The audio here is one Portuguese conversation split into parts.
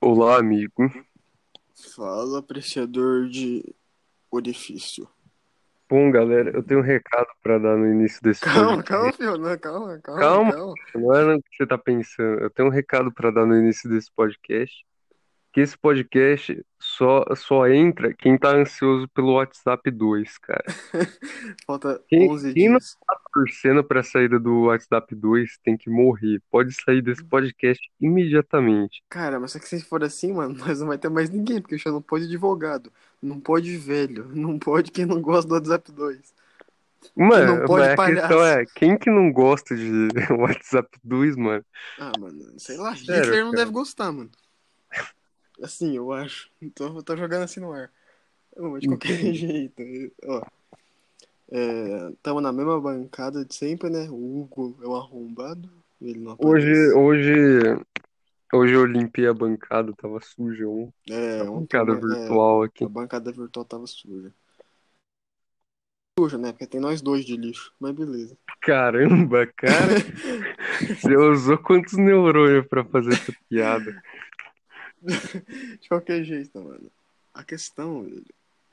Olá, amigo. Fala, apreciador de orifício. Bom, galera, eu tenho um recado pra dar no início desse Calma, podcast. calma, filho. Não, calma, calma, Calma. calma. Não é no que você tá pensando. Eu tenho um recado pra dar no início desse podcast. Que esse podcast só, só entra quem tá ansioso pelo WhatsApp 2, cara. Falta Quem- 11 quem não- dias. Torcendo pra saída do WhatsApp 2 tem que morrer. Pode sair desse podcast imediatamente. Cara, mas só que se for assim, mano, nós não vai ter mais ninguém, porque já não pode advogado, não pode velho, não pode quem não gosta do WhatsApp 2. Mano, não pode mas a palhaço. questão é, quem que não gosta de WhatsApp 2, mano? Ah, mano, sei lá, Sério, Hitler não cara. deve gostar, mano. Assim, eu acho. Tô, tô jogando assim no ar. De qualquer jeito, ó. É, tamo na mesma bancada de sempre, né? O Hugo é um arrombado. Ele não Hoje, aparece. hoje, hoje eu limpei a bancada, tava suja. Um, É, a ontem, bancada é, virtual aqui. A bancada virtual tava suja. Suja, né? Porque tem nós dois de lixo. Mas beleza. Caramba, cara, você usou quantos neurônios pra fazer essa piada? De qualquer jeito, mano. A questão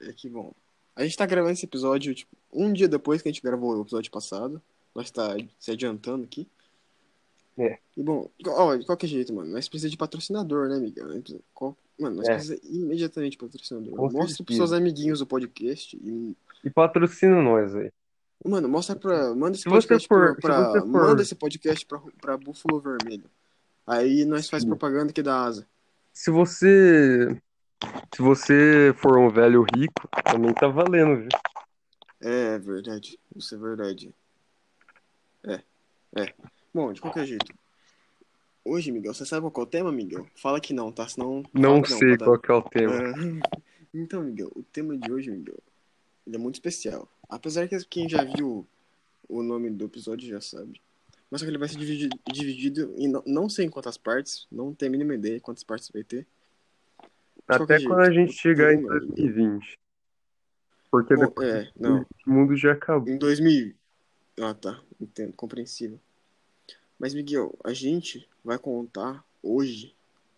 é que, bom, a gente tá gravando esse episódio, tipo, um dia depois que a gente gravou o episódio passado. Nós tá se adiantando aqui. É. E, bom, ó, de qualquer jeito, mano, nós precisamos de patrocinador, né, qual- Mano, nós É. precisamos imediatamente de patrocinador. Com Mostra certeza. pros seus amiguinhos o podcast e E patrocina nós aí. Mano, mostra pra. Manda esse Se podcast for- pra. pra- Manda esse podcast pra, pra Búfalo Vermelho. Aí nós faz Sim. propaganda aqui da asa. Se você, se você for um velho rico, também tá valendo, viu? É verdade. Isso é verdade. É. É. Bom, de qualquer jeito. Hoje, Miguel, você sabe qual é o tema, Miguel? Fala que não, tá? Senão. Não que sei dar- qual que é o tema. É. Então, Miguel, o tema de hoje, Miguel, ele é muito especial. Apesar que quem já viu o nome do episódio já sabe. Mas só que ele vai ser dividido, dividido em não, não sei em quantas partes, não tenho a mínima ideia quantas partes vai ter. Até quando a gente chegar em tema, 2020. Porque Pô, depois é, não. o mundo já acabou. Em 2000. Ah, tá. Entendo. Compreensível. Mas, Miguel, a gente vai contar hoje,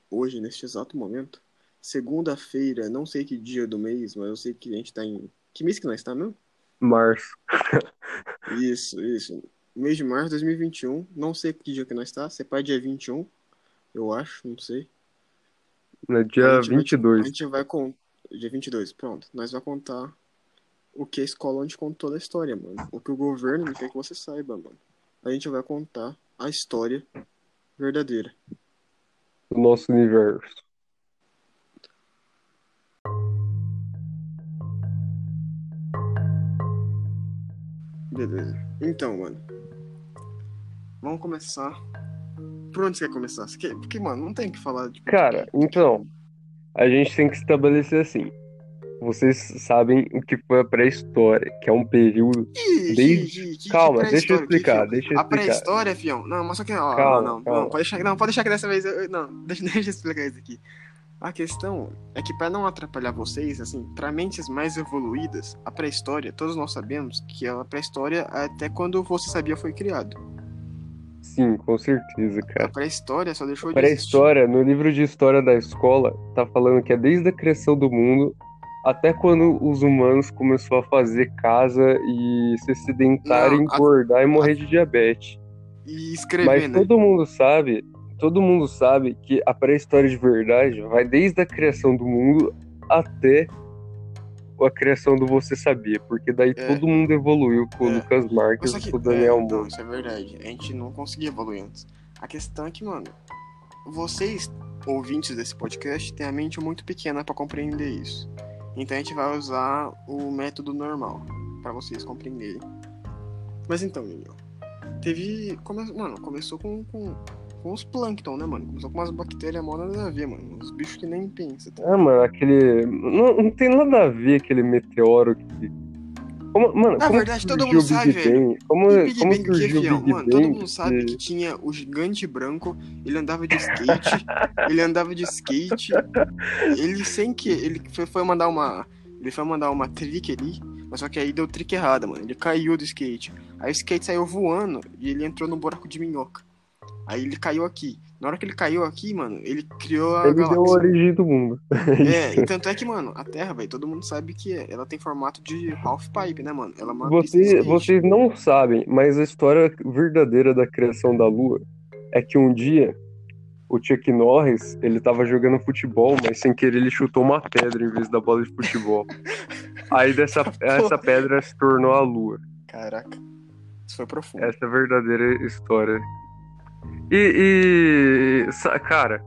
hoje, neste exato momento, segunda-feira, não sei que dia do mês, mas eu sei que a gente tá em. Que mês que nós tá mesmo? Março. Isso, isso. Mês de março de 2021. Não sei que dia que nós tá. Se é dia 21, eu acho, não sei. A dia vai- 22. a gente vai contar. Dia 22, pronto. Nós vamos contar o que a escola onde contou da história, mano. O que o governo não quer que você saiba, mano. A gente vai contar a história verdadeira. do nosso universo. Beleza. Então, mano. Vamos começar. Por onde você quer começar? Você quer... Porque, mano, não tem o que falar de. Cara, então, a gente tem que estabelecer assim. Vocês sabem o que foi a pré-história, que é um período. Ih, Desde- que- que- que Calma, pré-história, deixa eu que explicar, fião? deixa eu A explicar. pré-história, fião. Não, mas só que, ó, Calma, não, não, calma. não, pode deixar, não, pode deixar que dessa vez, eu- não, deixa, deixa eu explicar isso aqui. A questão é que para não atrapalhar vocês, assim, para mentes mais evoluídas, a pré-história, todos nós sabemos que a pré-história até quando você sabia foi criado. Sim, com certeza, A cara. pré-história só deixou de existir. Pré-história, no livro de história da escola, tá falando que é desde a criação do mundo até quando os humanos começou a fazer casa e se sedentar, Não, a- engordar e morrer de diabetes. E escrever, Mas né? todo mundo sabe, todo mundo sabe que a pré-história de verdade vai desde a criação do mundo até a criação do Você Sabia, porque daí É. todo mundo evoluiu com o É. Lucas Marques e com o Daniel é, Moura. não, isso é verdade. A gente não conseguia evoluir antes. A questão é que, mano, vocês, ouvintes desse podcast, têm a mente muito pequena pra compreender isso. Então a gente vai usar o método normal pra vocês compreenderem. Mas então, Miguel, teve. Come... Mano, começou com, com, com os plâncton, né, mano? Começou com umas bactérias mó nada a ver, mano. Uns bichos que nem pensa. Tá? Ah, mano, aquele. Não, não tem nada a ver aquele meteoro que. Como, mano, Na como verdade, todo surgiu mundo Big sabe, velho. Bang? Como, E Big como Bang que, o Big Mano, Bang? todo mundo sabe que- tinha o gigante branco, ele andava de skate, ele andava de skate, ele sem que. Ele foi, foi mandar uma. Ele foi mandar uma trick ali, mas só que aí deu trick errada, mano. Ele caiu do skate. Aí o skate saiu voando e ele entrou no buraco de minhoca. Aí ele caiu aqui. Na hora que ele caiu aqui, mano, ele criou a Ele deu a galáxia. origem do mundo. É, e tanto é que, mano, a Terra, velho, todo mundo sabe que é- ela tem formato de half pipe, né, mano? Ela é uma Você, vocês não sabem, mas a história verdadeira da criação da Lua é que um dia o Chuck Norris, ele tava jogando futebol, mas sem querer ele chutou uma pedra em vez da bola de futebol. Aí dessa, essa pedra se tornou a Lua. Caraca. Isso foi profundo. Essa é a verdadeira história. E, e, cara,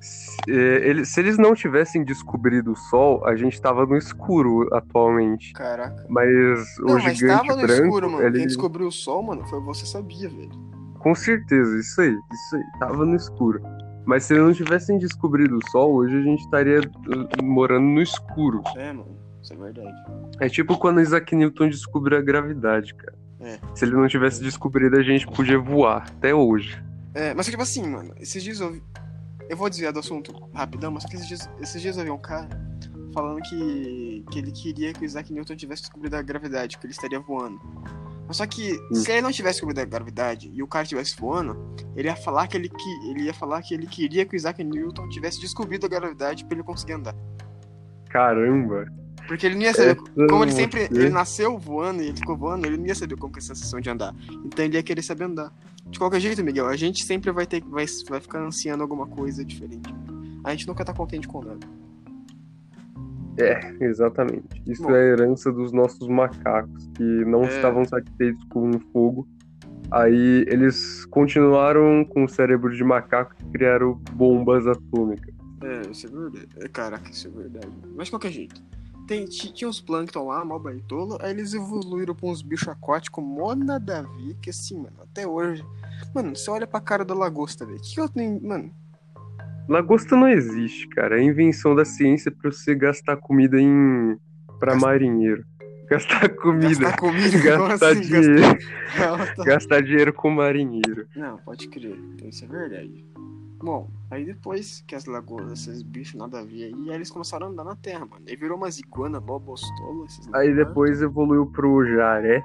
se, eh, eles- se eles não tivessem descobrido o Sol, a gente tava no escuro atualmente. Caraca. Mas Não, o mas gigante tava no branco, escuro, mano. ele... Quem descobriu o sol, mano, foi você sabia, velho. Com certeza, isso aí, isso aí, tava no escuro. Mas se eles não tivessem descobrido o Sol, hoje a gente estaria uh, morando no escuro. É, mano. Isso é verdade. É tipo quando Isaac Newton descobriu a gravidade, cara. É. Se ele não tivesse descobrido, a gente podia voar, até hoje. É, mas tipo assim, mano, esses dias eu. Eu vou desviar do assunto rapidão, mas esses dias, esses dias eu vi um cara falando que, que ele queria que o Isaac Newton tivesse descobrido a gravidade, que ele estaria voando. Mas só que, se ele não tivesse descobrido a gravidade e o cara estivesse voando, ele ia falar que ele, que, ele ia falar que ele queria que o Isaac Newton tivesse descobrido a gravidade pra ele conseguir andar. Caramba! Porque ele não ia saber. essa Como ele sempre. Ele nasceu voando e ele ficou voando, ele não ia saber como que é a sensação de andar. Então ele ia querer saber andar. De qualquer jeito, Miguel, a gente sempre vai ter vai, vai ficar ansiando alguma coisa diferente. A gente nunca tá contente com nada. Exatamente. Isso Bom. é a herança dos nossos macacos, que não É. estavam satisfeitos com o fogo. Aí eles continuaram com o cérebro de macaco e criaram bombas atômicas. É, isso é verdade. É, Caraca, isso é verdade. Mas de qualquer jeito. Tem, ti- tinha uns plâncton lá, mó baitola, aí eles evoluíram pra uns bichos aquáticos mó nada a ver, que assim, mano, até hoje. Mano, você olha pra cara da lagosta, velho. Que que eu tenho. Mano, Lagosta não existe, cara. É a invenção da ciência pra você gastar comida em Gasta- marinheiro. Gastar comida, gastar comida, gastar assim? dinheiro, Gastar... gastar dinheiro com marinheiro. Não, pode crer. Isso é verdade. Bom, aí depois que as lagoas, esses bichos nada a ver aí, aí eles começaram a andar na terra, mano. Aí virou umas iguana mó bostola, esses Aí depois evoluiu pro jaré.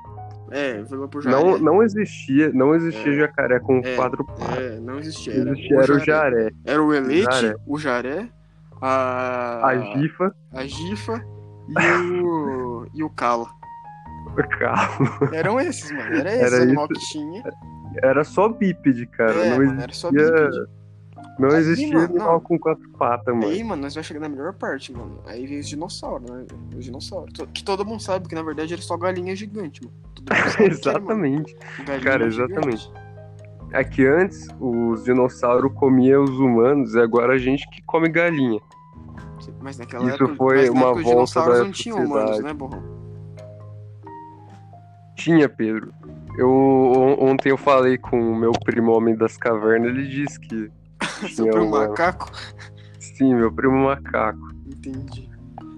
É, virou pro Não, jaré. não existia, não existia É. jacaré com É, quatro patas. É, não existia. Era, Existia era o jaré, Era o elete, Jaré. o jaré, a... a gifa, a gifa e o... e o cala. o carro. Eram esses, mano. Era esse Era animal que tinha. Era só bípede, cara. é, não mano, existia, era só bípede. Não Aí, existia mano, animal não. com quatro patas, mano. Aí, mano, nós vamos chegar na melhor parte, mano. Aí vem os dinossauros, né? Os dinossauros. Que todo mundo sabe que, na verdade, era só galinha gigante, mano. Era, mano. exatamente. Galinha Cara, gigante. exatamente. É que antes os dinossauros comiam os humanos e agora a gente que come galinha. Mas naquela Isso época, foi mas uma época os volta dinossauros da não tinham humanos, né, Borrão? Tinha, Pedro. Eu on- ontem eu falei com o meu primo homem das cavernas, ele disse que Seu primo macaco. Sim, meu primo macaco. Entendi.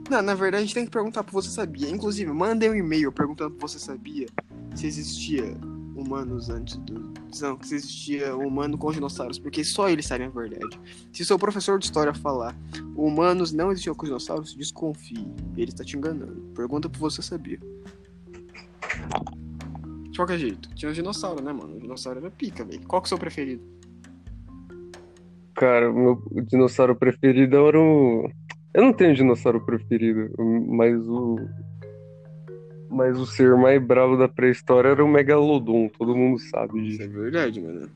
Não, na verdade, a gente tem que perguntar pro você sabia. Inclusive, mandei um e-mail perguntando pro você sabia se existia humanos antes do. Não, que se existia humano com dinossauros, porque só eles sabem a verdade. Se seu professor de história falar humanos não existiam com dinossauros, desconfie. Ele está te enganando. Pergunta pro você sabia. De qualquer jeito, tinha os dinossauros, né, mano? O dinossauro era pica, velho. Qual que é o seu preferido? Cara, meu dinossauro preferido era o. Eu não tenho dinossauro preferido, mas o. Mas o ser mais bravo da pré-história era o Megalodon, todo mundo sabe Isso disso. é verdade, mano.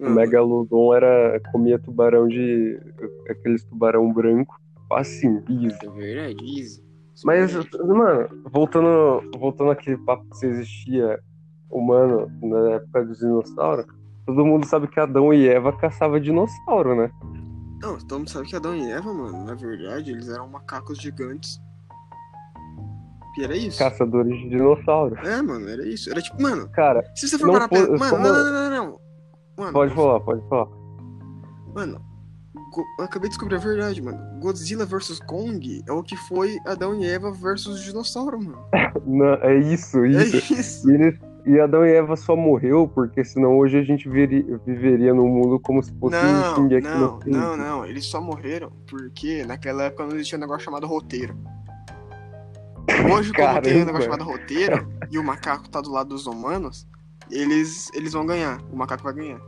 O Megalodon era. comia tubarão de. aqueles tubarão branco. Assim, easy. Isso é verdade, easy. Isso é Mas, mano, voltando, voltando àquele papo que se existia humano na época dos dinossauros, todo mundo sabe que Adão e Eva caçavam dinossauro, né? Não, todo mundo sabe que Adão e Eva, mano, na verdade, eles eram macacos gigantes. E era isso. Caçadores de dinossauro. É, mano, era isso. Era tipo, mano, Cara, se você for parar pra foi- pensar. Mano, como- não, não, não, não, não. Mano, pode falar, pode falar. Mano, eu acabei de descobrir a verdade, mano. Godzilla vs Kong é o que foi Adão e Eva versus dinossauro, mano. Não, é isso, É isso. isso. E, eles- e Adão e Eva só morreu porque senão hoje a gente veri- viveria num mundo como se fosse um Não, Shingeki não, no Kyojin. não, não. Eles só morreram porque naquela época não existia um negócio chamado roteiro. Hoje, como tem um Caramba. negócio chamado roteiro e o macaco tá do lado dos humanos, eles, eles vão ganhar. O macaco vai ganhar.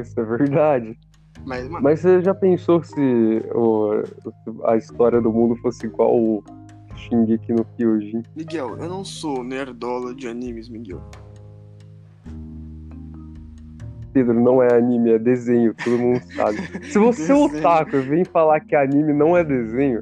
Isso é verdade. Mas, mano, Mas você já pensou se o- a história do mundo fosse igual o Shingeki no Kyojin? Miguel, eu não sou nerdola de animes, Miguel. Pedro, não é anime, é desenho, todo mundo sabe. Se você é otaku vem falar que anime não é desenho,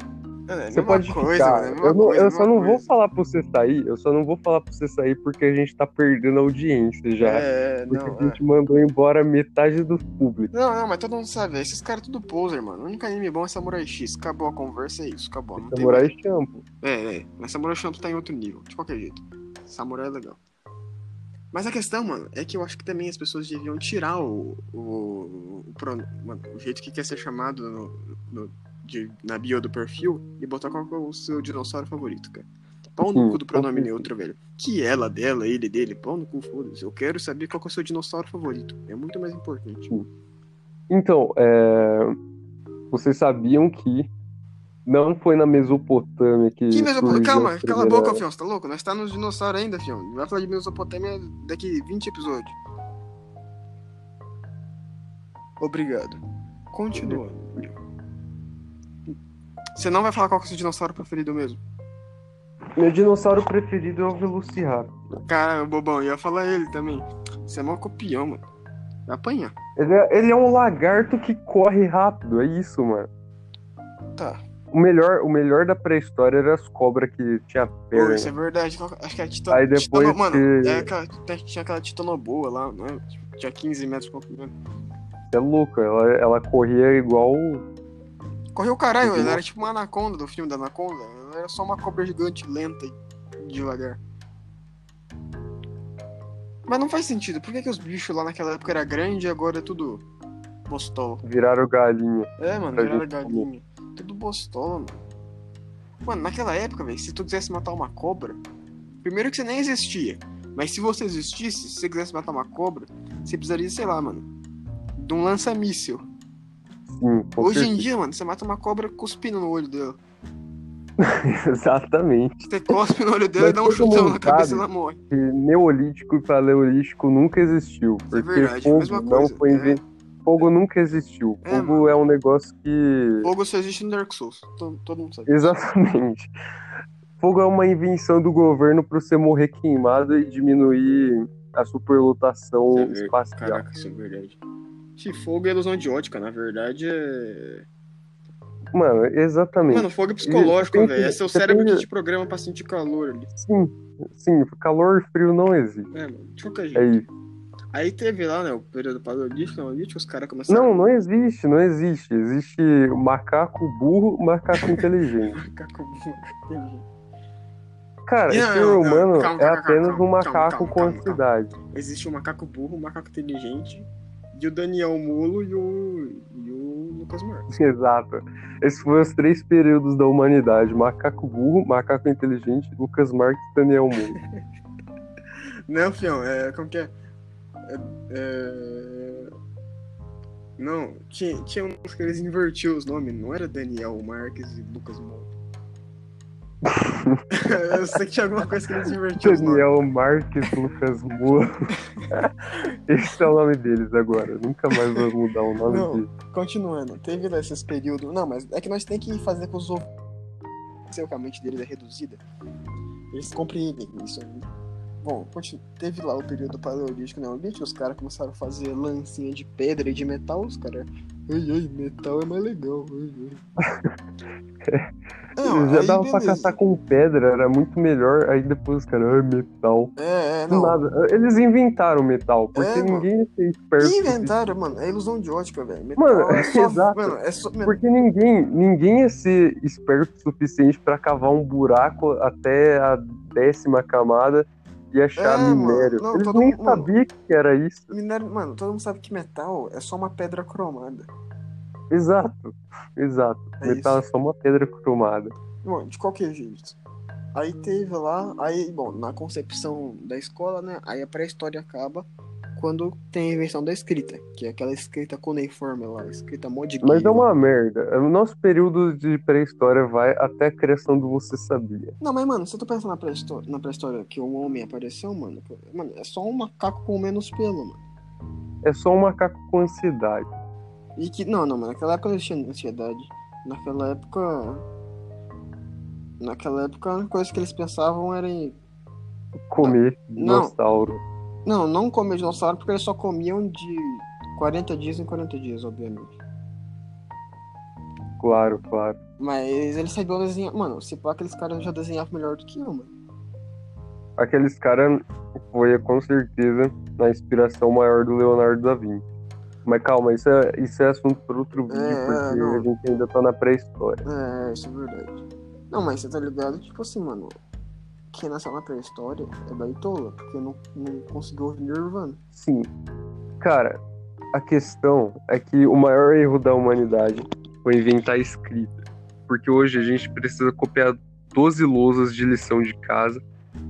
É, é a você pode coisa, ficar. é a eu não- coisa, eu a só não vou coisa. falar pra você sair, eu só não vou falar pra você sair porque a gente tá perdendo audiência já. É, porque não, a gente mandou embora metade do público. Não, não, mas todo mundo sabe, esses caras tudo poser, mano. O único anime bom é Samurai X. Acabou a conversa, é isso, acabou. Não tem Samurai Champloo. É, é. Mas Samurai Champloo tá em outro nível, de qualquer jeito. Samurai é legal. Mas a questão, mano, é que eu acho que também as pessoas deviam tirar o. o, o, mano, o jeito que quer ser chamado no, no- de- na bio do perfil e botar qual é o seu dinossauro favorito, cara. Pau no Sim, cu do pronome neutro, velho. Que ela, dela, ele, dele, pau no cu, foda-se. Eu quero saber qual é o seu dinossauro favorito. É muito mais importante. Então, é, vocês sabiam que não foi na Mesopotâmia que. Que Mesopotâmia? Calma, a cala a primeira- boca, Fião, você tá louco? Nós tá nos dinossauros ainda, Fião. Vai falar de Mesopotâmia daqui 20 episódios. Obrigado. Continuando. Você não vai falar qual que é o seu dinossauro preferido mesmo? Meu dinossauro preferido é o Velociraptor. Cara, bobão, eu ia falar ele também. Você é mó copião, mano. Vai apanhar. Ele é, ele é um lagarto que corre rápido, é isso, mano. Tá. O melhor, o melhor da pré-história era as cobras que tinha Pô, perna. isso é verdade. Acho que era titano. Aí depois titano- Mano, que- é aquela- tinha aquela titanoboa lá, né? Tinha 15 metros de comprimento. É louco, ela, ela corria igual. Correu o caralho, era tipo uma anaconda do filme da anaconda. Ela era só uma cobra gigante, lenta e devagar. Mas não faz sentido. Por que, que os bichos lá naquela época era grande e agora é tudo bostola? Viraram galinha. É, mano, Pra viraram galinha. Tudo bostola, mano. Mano, naquela época, velho, se tu quisesse matar uma cobra, primeiro que você nem existia. Mas se você existisse, se você quisesse matar uma cobra, você precisaria, sei lá, mano, de um lança-míssil. Sim, com Hoje em certeza. dia, mano, você mata uma cobra cuspindo no olho dela. Exatamente. Você cospe no olho dela Mas e dá um chutão na cabeça e ela morre. que Neolítico e Paleolítico nunca existiu. Isso é Porque verdade, fogo mesma não coisa, foi é. Fogo nunca existiu. É, Fogo mano. é um negócio que. Fogo só existe no Dark Souls. Todo, todo mundo sabe. Exatamente. Fogo é uma invenção do governo para você morrer queimado e diminuir a superlotação É espacial. Caraca, isso é verdade. Se fogo é ilusão de ótica, na verdade é. Mano, exatamente. Mano, fogo é psicológico, velho. É seu cérebro tem- que te programa pra sentir calor ali. Sim, sim, calor e frio não existe. É, mano, de qualquer É jeito. isso. Aí teve lá, né, o período paleolítico, neolítico, os caras começaram Não, não existe, não existe. Existe macaco burro, macaco inteligente. ficar com. Entendi. Cara, Não, o ser humano calma, é calma, apenas calma, um macaco com ansiedade. Existe o macaco burro, o macaco inteligente, e o Daniel Mulo e o. e o Lucas Marques. Exato. Esses foram os três períodos da humanidade: macaco burro, macaco inteligente, Lucas Marques e Daniel Moura. Não, fião, é. Como que é? É. é... Não, tinha, tinha uns que eles invertiam os nomes, não era Daniel Marques e Lucas Moura. Eu sei que tinha alguma coisa que os nomes. Daniel Marques, Lucas Moura. Esse é o nome deles agora. Nunca mais vou mudar o nome Não. deles. Continuando, teve lá esses períodos. Não, mas é que nós temos que fazer com os ouvintes. Se a mente deles é reduzida, eles compreendem isso. Bom, teve lá o período paleolítico neolítico, os caras começaram a fazer lancinha de pedra e de metal, os caras. Ai, ai, metal é mais legal. Não, Já dava pra beleza. caçar com pedra, era muito melhor. Aí depois os caras, ah, metal. É, é, não. nada. Eles inventaram metal, porque É, ninguém ia ser esperto. E inventaram, mano, é ilusão de ótica, velho. Mano, é só, exato. Mano, é só. Porque ninguém, ninguém ia ser esperto o suficiente pra cavar um buraco até a décima camada e achar É, mano. minério. Não, Eles nem mundo- mano. sabiam que era isso. minério, mano, todo mundo sabe que metal é só uma pedra cromada. Exato, exato. É metal isso. é só uma pedra cromada. Bom, de qualquer jeito. Aí teve lá, aí, bom, na concepção da escola, né? Aí a pré-história acaba quando tem a invenção da escrita, que é aquela escrita cuneiforme lá, escrita modique. Mas é uma merda. O nosso período de pré-história vai até a criação do Você Sabia. Não, mas, mano, se tu pensa na pré-história, na pré-história que um homem apareceu, mano, mano, é só um macaco com menos pelo, mano. é só um macaco com ansiedade. E que. Não, não, mas naquela época não tinha ansiedade. Naquela época. Naquela época a única coisa que eles pensavam era em. Comer Não. dinossauro. Não, não comer dinossauro porque eles só comiam de 40 dias em 40 dias, obviamente. Claro, claro. Mas eles sabiam desenhar. Mano, se pá, aqueles caras já desenhavam melhor do que eu, mano. Aqueles caras foi com certeza a inspiração maior do Leonardo da Vinci. Mas calma, isso é, isso é assunto para outro vídeo, É, porque não. a gente ainda tá na pré-história. É, isso é verdade. Não, mas você tá ligado? Tipo assim, mano. Quem nasceu na pré-história é baitola, porque não, não conseguiu ouvir Nirvana. Sim. Cara, a questão é que o maior erro da humanidade foi inventar a escrita. Porque hoje a gente precisa copiar 12 lousas de lição de casa.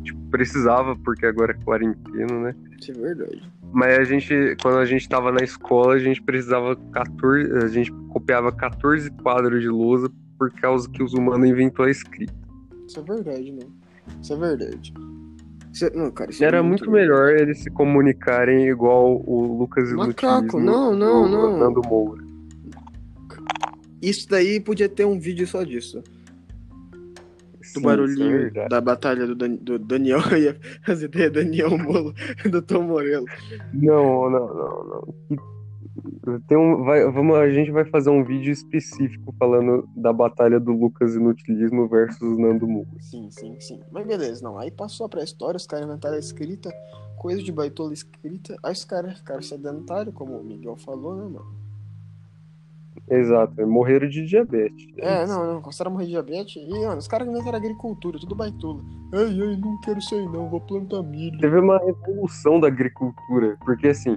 Tipo, precisava, porque agora é quarentena, né? Isso é verdade. Mas a gente, quando a gente tava na escola, a gente precisava 14, a gente copiava 14 quadros de lousa por causa que os humanos inventou a escrita. Isso é verdade, né? Isso é verdade. Isso é- Não, cara, isso é Era muito melhor eles se comunicarem igual o Lucas Macaco, Inutilismo não, não, do não. Nando Moura. Isso daí podia ter um vídeo só disso. Do Sim, é barulhinho verdade. da batalha do, Dan- do Daniel e as ideias Daniel Molo do Tom Morello. Não, não, não, não. Tem um, vai, vamos, a gente vai fazer um vídeo específico falando da batalha do Lucas Inutilismo versus Nando Moura. Sim, sim, sim. Mas beleza, não. Aí passou a pré-história, os caras inventaram a escrita, coisa de baitola escrita. Aí os caras ficaram sedentários, como o Miguel falou, né, mano? Exato, morreram de diabetes. É, não, não. Começaram a morrer de diabetes. E, mano, os caras inventaram agricultura, tudo baitola. Ai, ai, não quero isso aí não, vou plantar milho. Teve uma revolução da agricultura, porque assim,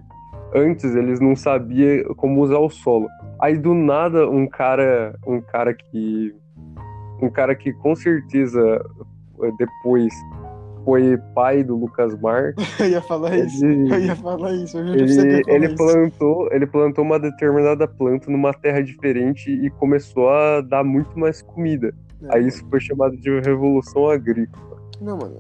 antes eles não sabiam como usar o solo. Aí do nada um cara, um cara que um cara que com certeza eh, depois foi pai do Lucas Marques, Eu ia falar isso. ele, Eu ia falar isso. Eu ele, ele isso. plantou, ele plantou uma determinada planta numa terra diferente e começou a dar muito mais comida. É, Aí isso foi chamado de revolução agrícola. Não, mano.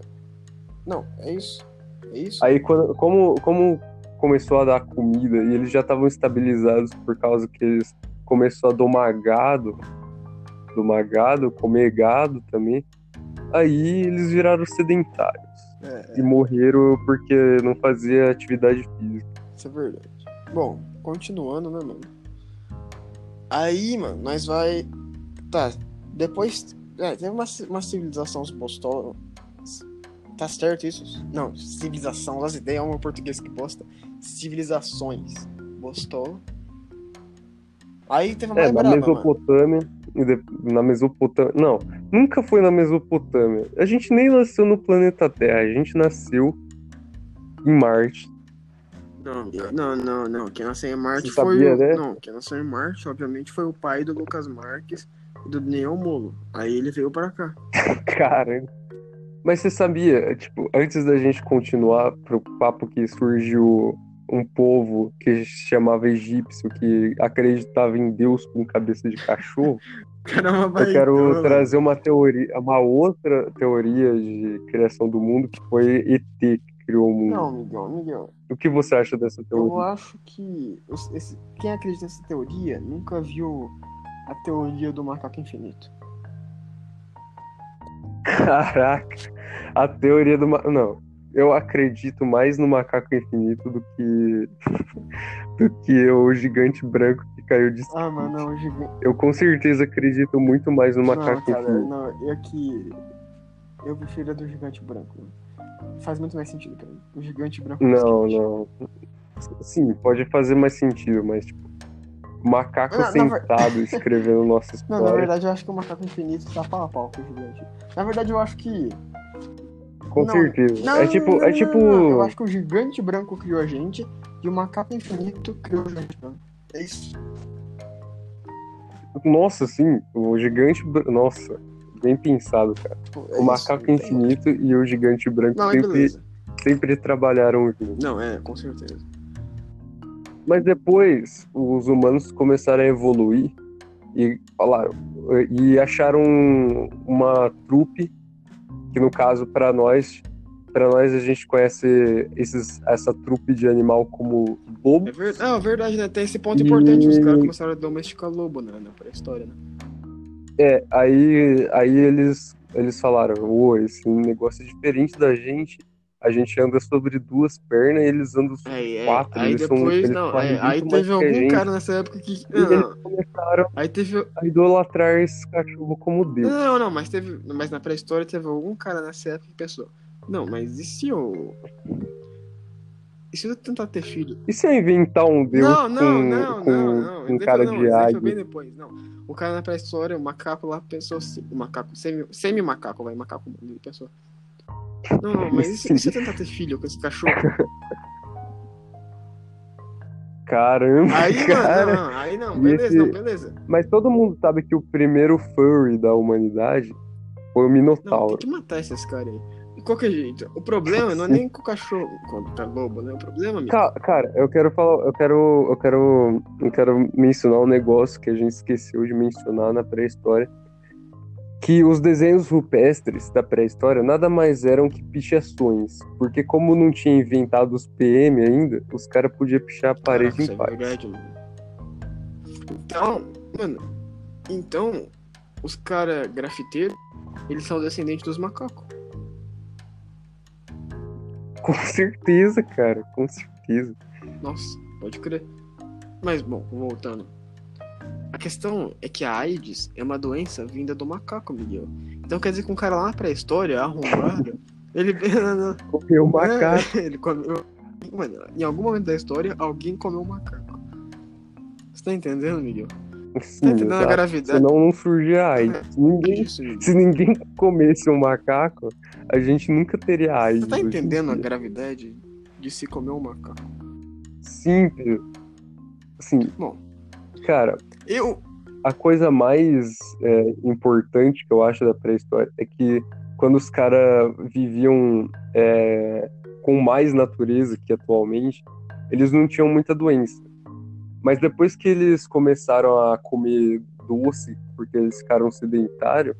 Não, é isso. É isso. Aí quando, como, como começou a dar comida e eles já estavam estabilizados por causa que eles começou a domar gado, domar gado, comer gado também, aí eles viraram sedentários É, e morreram porque não fazia atividade física. isso é verdade. Bom, continuando, né, mano? Aí, mano, nós vai. Tá, depois. É, teve uma, uma civilização bostola. Tá certo isso? Não, civilização, as ideias, é um português que bosta. Civilizações. Bostola. Aí teve uma É, na mano. Mesopotâmia, e de- na Mesopotâmia, não, nunca foi na Mesopotâmia. A gente nem nasceu no planeta Terra, a gente nasceu em Marte. Não, não, não, não. Quem nasceu em Marte Você foi sabia, o. né? Não, quem nasceu em Marte, obviamente, foi o pai do Lucas Marques e do Daniel Molo. Aí ele veio pra cá. Cara, mas você sabia, tipo, antes da gente continuar pro papo que surgiu um povo que se chamava egípcio, que acreditava em Deus com cabeça de cachorro, Caramba, eu quero trazer uma teoria, uma outra teoria de criação do mundo, que foi ET que criou o mundo. Não, Miguel, Miguel. O que você acha dessa Eu teoria? acho que esse- quem acredita nessa teoria nunca viu a teoria do macaco infinito. Caraca, a teoria do. ma- Não, eu acredito mais no macaco infinito do que. do que o gigante branco que caiu de Ah, mano, não, o gigante. Eu com certeza acredito muito mais no Não, macaco cara, infinito. não, é que. Eu prefiro a do gigante branco. Faz muito mais sentido pra mim. O gigante branco. é Não, não. Sim, pode fazer mais sentido, mas tipo. Macaco Na- na ver- sentado escrevendo nossa Não, história. na verdade eu acho que o macaco infinito tá pau a pau com o gigante. Na verdade eu acho que. Com não, certeza. Não, é tipo. não, é tipo. Eu acho que o gigante branco criou a gente e o macaco infinito criou o gigante branco. É isso. Nossa, sim, o gigante. Nossa, bem pensado, cara. Tipo, é o macaco isso, infinito e o gigante branco Não, aí sempre, sempre trabalharam juntos. Não, é, com certeza. Mas depois os humanos começaram a evoluir e falaram e acharam uma trupe que no caso para nós pra nós a gente conhece esses, essa trupe de animal como É lobos. verdade, não, é verdade, né? Tem esse ponto E- importante. Os caras começaram a domesticar lobo, né? Na pré-história, né? É, aí, aí eles, eles falaram, ô, esse negócio é diferente da gente. A gente anda sobre duas pernas e eles andam sobre é, quatro. aí eles são- depois, eles não, é, aí teve algum cara nessa época que. Não, eles não, começaram aí teve. a idolatrar esse cachorro como Deus. Não, não, mas teve. Mas na pré-história teve algum cara nessa época que pensou. Não, mas e se eu. E se eu tentar ter filho? E se eu inventar um Deus não, não, com, não, com, não, não. com Isso cara não, de águia? bem depois. Não. O cara na pré-história, o macaco lá pensou assim. O macaco, semi- semi-macaco, vai, macaco, ele pensou. Não, não, mas e se, eu tentar ter filho com esse cachorro? Caramba, Aí, cara. não, não, aí não, beleza, esse- não, beleza. Mas todo mundo sabe que o primeiro furry da humanidade foi o Não, Minotauro. tem que matar esses caras aí. De qualquer jeito. O problema não é nem com o cachorro contra lobo, né? O problema, amigo. Ca- Cara, eu quero falar, eu quero, eu quero, eu quero mencionar um negócio que a gente esqueceu de mencionar na pré-história, que os desenhos rupestres da pré-história nada mais eram que pichações, porque como não tinha inventado os PM ainda, os caras podiam pichar a parede Caraca, em isso é paz. verdade, mano. Então, mano, então, os caras grafiteiros, eles são descendentes dos macacos. Com certeza, cara, com certeza. Nossa, pode crer. Mas, bom, voltando. A questão é que a AIDS é uma doença vinda do macaco, Miguel. Então quer dizer que um cara lá na pré-história, arrombado, ele. Comeu macaco. É, ele comeu. Mano, em algum momento da história, alguém comeu um macaco. Você tá entendendo, Miguel? Sim, Tá entendendo a gravidade Senão não surgia AIDS. Ninguém, disso, Miguel? se ninguém comesse um macaco, a gente nunca teria AIDS. Você tá entendendo a gravidade de se comer um macaco? Simples. Assim, Bom, cara, eu. a coisa mais é, importante que eu acho da pré-história é que quando os caras viviam é, com mais natureza que atualmente, eles não tinham muita doença. Mas depois que eles começaram a comer doce, porque eles ficaram sedentários,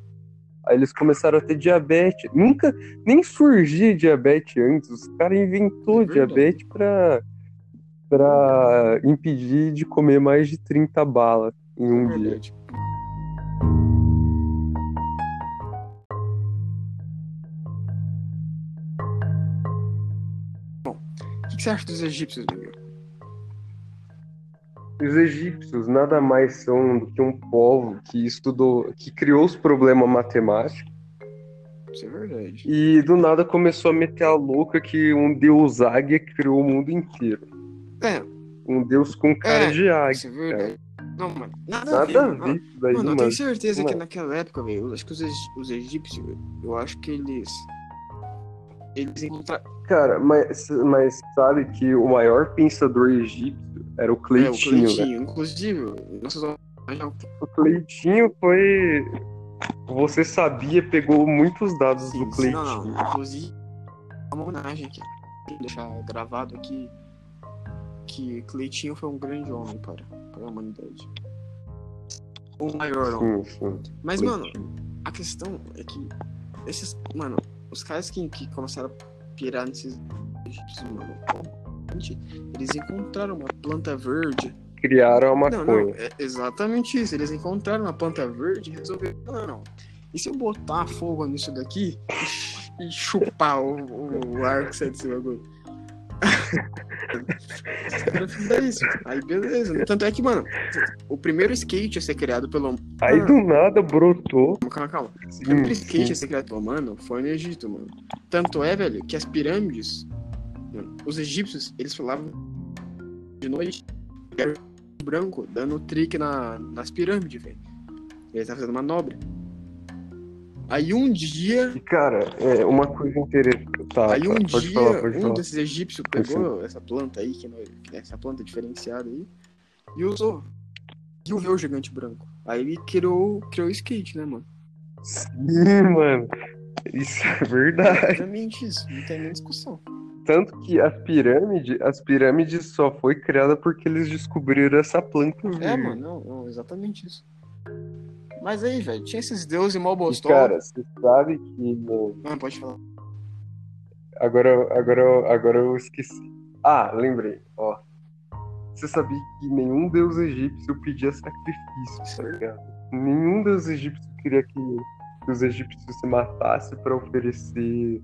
aí eles começaram a ter diabetes. Nunca, nem surgia diabetes antes. Os caras inventou É diabetes pra, pra impedir de comer mais de 30 balas em um dia. Verdade. Bom, o que que você acha dos egípcios, Miguel? Os egípcios nada mais são do que um povo que estudou, que criou os problemas matemáticos Isso é verdade. e do nada começou a meter a louca que um deus águia criou o mundo inteiro. É, Um deus com cara É, de águia. isso é verdade. Não, mano, nada, Nada a mano. ver isso daí, Mano, eu mano. tenho certeza que Mano. naquela época, velho, acho que os, os egípcios, eu acho que eles. Eles encontraram. Cara, mas, mas sabe que o maior pensador egípcio era o É, o Cleitinho, né? Cleitinho. Inclusive, homenagens O Cleitinho foi. Você sabia, pegou muitos dados Sim, do Cleitinho. Não, não. Inclusive, uma homenagem aqui. Vou deixar gravado aqui que Cleitinho foi um grande homem para, para a humanidade. O maior homem. Mas, mano, a questão é que esses. Mano, os caras que, que começaram a pirar nesses mano, eles encontraram uma planta verde. Criaram a Não, maconha. não, é exatamente isso. Eles encontraram uma planta verde e resolveram. Não, não, não. E se eu botar fogo nisso daqui e chupar o, o, o ar que sai desse bagulho? Fizeram isso. Aí beleza. Tanto é que, mano, o primeiro skate a ser criado pelo. Aí do nada brotou. Calma, calma. O primeiro skate a ser criado pelo mano foi no Egito, mano. Tanto é, velho, que as pirâmides. mano, os egípcios, eles falavam de noite. Branco dando trick na, nas pirâmides, velho. Ele tava fazendo manobra. Aí um dia. E, cara, é uma coisa interessante. Tá, aí um dia, falar, um falar. desses egípcios pegou essa planta aí, que não, que é essa planta diferenciada aí, e usou. E o o gigante branco. Aí ele criou, criou o skate, né, mano? Sim, mano. Isso é verdade. Exatamente isso, não tem nem discussão. Tanto que as pirâmides, as pirâmides só foi criada porque eles descobriram essa planta. É, mano, não, não, exatamente isso. Mas aí, velho, tinha esses deuses mal bostó. cara, você sabe que. Mano, pode falar. Agora, agora, agora eu esqueci. Ah, lembrei, ó. Você sabia que nenhum deus egípcio pedia sacrifício, tá ligado? Nenhum deus egípcio queria que, os egípcios se matassem pra oferecer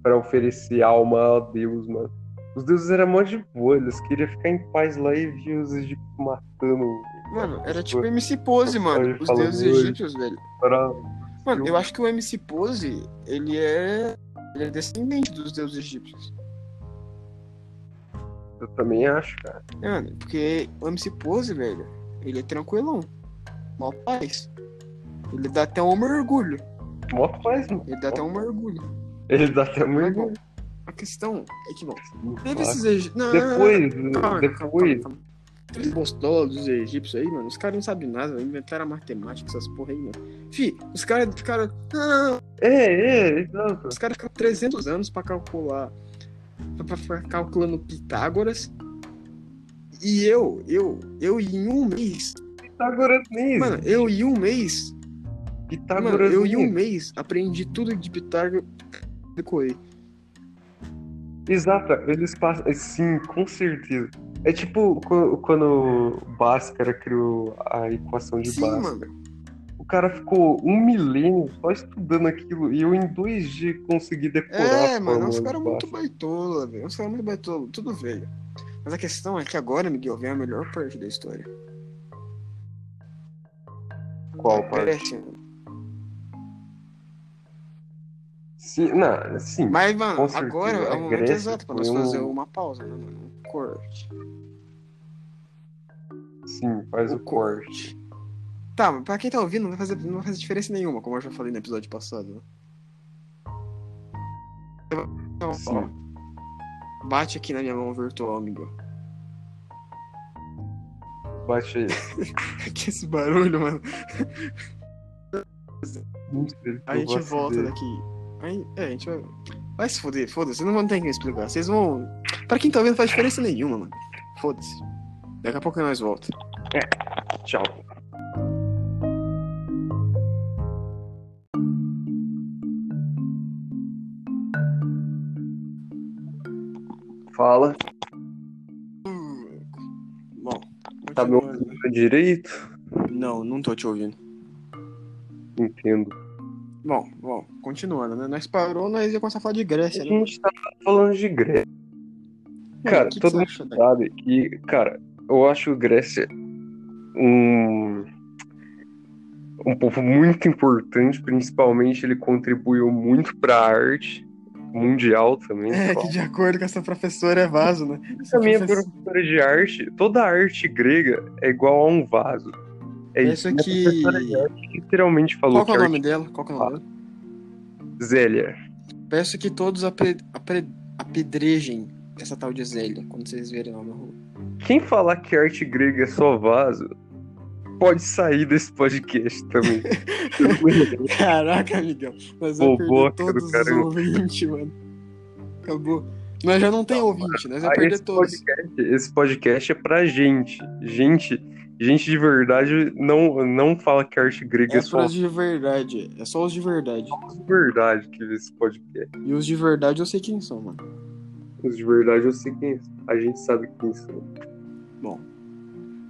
para oferecer alma a Deus, mano. Os deuses eram mó de boa, eles queriam ficar em paz lá e via os egípcios matando. Mano, era tipo MC Pose, mano. Os deuses egípcios, velho. Mano, eu acho que o MC Pose, ele é. Ele é descendente dos deuses egípcios. Eu também acho, cara. É, Mano, porque o MC Pose, velho, ele é tranquilão. Mó paz. Ele dá até um mergulho. Mó paz, mano. Ele dá até um mergulho. Ele dá até muito. bom, a questão é que, bom, teve esses egípcios. Não, Depois, não, não, calma, depois. Aqueles bostolos dos egípcios aí, mano, os caras não sabem nada, inventaram a matemática, essas porra aí, mano. Fi, os caras ficaram. Não, É, é, exato. os caras ficaram 300 anos pra calcular. Pra, pra ficar calculando Pitágoras. E eu, eu, eu em um mês. Pitágoras nem Mano, eu em um mês. Mano, Pitágoras eu nem em um mês aprendi tudo de Pitágoras. Decorei. Exato, eles passam. Sim, com certeza. É tipo qu- quando Bhaskara criou a equação de Sim, Bhaskara. mano. O cara ficou um milênio só estudando aquilo e eu em dois dias consegui decorar É, mano, os de caras muito baitola, velho. Os caras muito baitola, tudo velho. Mas a questão é que agora, Miguel, vem a melhor parte da história. Qual A parte? Sim, não, sim. Mas, mano, agora é o momento Grécia exato pra nós um- fazer uma pausa, né, mano? Corte. Sim, faz o o corte. Tá, mas pra quem tá ouvindo, não vai fazer, não vai fazer diferença nenhuma, como eu já falei no episódio passado. né? Então, Sim. ó, bate aqui na minha mão virtual, Miguel. Bate aí. que esse barulho, mano. Não sei, A gente volta dele. daqui. Aí, é, a gente vai. Vai se foder, foda-se, não vão ter que me explicar. Vocês vão. Pra quem tá ouvindo, não faz diferença nenhuma, mano. Foda-se. Daqui a pouco nós volta. Tchau. Fala. Bom. Tá me ouvindo direito? Não, não tô te ouvindo. Entendo. Bom, bom, continuando, né? Nós parou, nós ia começar a falar de Grécia, A né? gente tá falando de Grécia. Cara, o que que todo você mundo da- sabe que, cara, eu acho Grécia um um povo muito importante, principalmente ele contribuiu muito pra arte mundial também. É, que de acordo com essa professora é vaso, né? Essa Também é professora- professora de arte. Toda arte grega é igual a um vaso. É Isso aqui. de arte literalmente falou Qual que é o que nome dela? Qual que é o nome dela? Zélia. Peço que todos apre... apre- apedrejem essa tal de Zélia quando vocês verem lá na rua. Quem falar que arte grega é só vaso, pode sair desse podcast também. Caraca, vamos perder Boboca do todos os caramba. ouvintes, mano. Acabou. Nós já não tem ouvinte, nós vamos Ah, perder esse, todos. podcast, esse podcast é pra gente. Gente, gente de verdade não, não fala que arte grega é, É só de verdade. É só os de verdade. os de verdade que vê esse podcast. E os de verdade eu sei quem são, mano. Os de verdade eu sei quem são. A gente sabe quem são. Bom.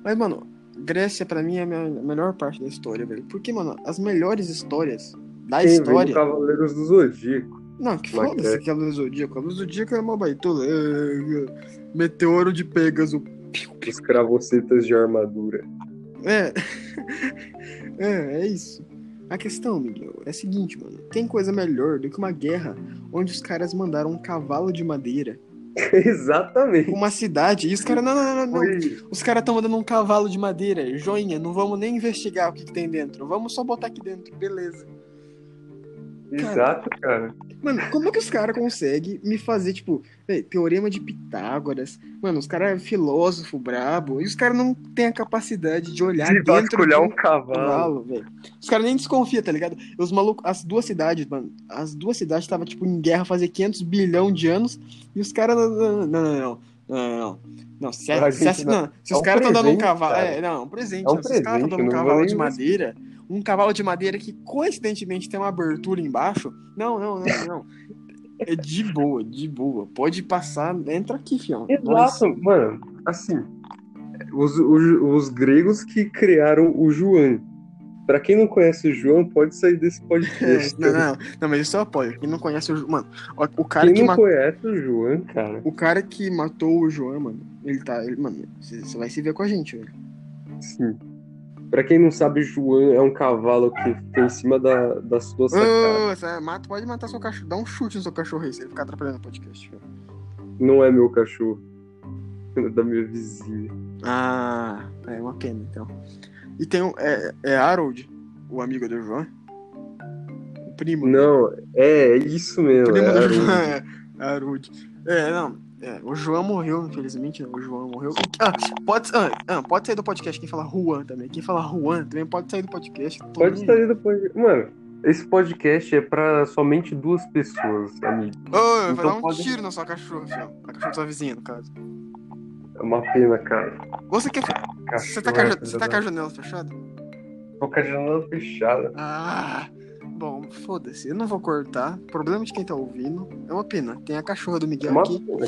Mas, mano, Grécia pra mim é a me- a melhor parte da história, velho. Porque, mano, as melhores histórias da Quem história. Cavaleiros do Zodíaco. Não, que foda-se é. luz do Zodíaco. A luz do Zodíaco é uma baitola. É, Meteoro de Pegasus. Os cravocetas de armadura. É. é, é isso. A questão, Miguel, é a seguinte, mano. Tem coisa melhor do que uma guerra onde os caras mandaram um cavalo de madeira Exatamente. uma cidade e os caras. Não, não, não, não. não. Foi Os caras estão mandando um cavalo de madeira. Joinha, não vamos nem investigar o que, que tem dentro. Vamos só botar aqui dentro, beleza. Exato, cara. Mano, como é que os caras conseguem me fazer, tipo, teorema de Pitágoras? Mano, os caras é filósofo brabo e os caras não têm a capacidade de olhar De dentro de um cavalo. cavalo, velho. Os caras nem desconfiam, tá ligado? Os malucos, as duas cidades, mano, as duas cidades estavam, tipo, em guerra fazia 500 bilhão de anos e os caras. Não, não, não, não, não. Não, não. Não, se, A se, assim, não- se é os um caras estão dando um presente, cavalo. cara. É, não, é um presente. É um não, se os caras estão presente, dando um cavalo de madeira, um cavalo de madeira que coincidentemente tem uma abertura embaixo. Não, não, não, não. É de boa, de boa. Pode passar, entra aqui, fião. Exato, mano. Assim, os, os, os gregos que criaram o João. Pra quem não conhece o João, pode sair desse podcast. não, não, não, mas isso eu apoio. Quem não conhece o João. Mano, o cara quem que não ma- conhece o João, cara. O cara que matou o João, mano, ele tá. Ele, mano, você você vai se ver com a gente, velho. Sim. Pra quem não sabe, João é um cavalo que fica em cima da, da sua sacada. Você mata, pode matar seu cachorro. Dá um chute no seu cachorro aí, se ele ficar atrapalhando o podcast. Não é meu cachorro. É da minha vizinha. Ah, é uma pena, então. E tem um. É, é Harold, o amigo do João? O primo. Não, é, é isso mesmo. O primo é do Haroldo. João é Harold. É, não. É, o João morreu, infelizmente. né? O João morreu. Ah, pode, ah, ah, pode sair do podcast quem fala Juan também. Quem fala Juan também pode sair do podcast. Pode sair depois. Mano, esse podcast é pra somente duas pessoas, amigo. Ô, Então dar um pode- tiro na sua cachorra, fião. Na cachorra da sua vizinha, no caso. É uma pena, cara. Você quer. Você tá, com a, ja- você tá com a janela fechada? Tô com a janela fechada. Ah, bom, foda-se. Eu não vou cortar. Problema de quem tá ouvindo. É uma pena. Tem a cachorra do É Miguel uma aqui. pena.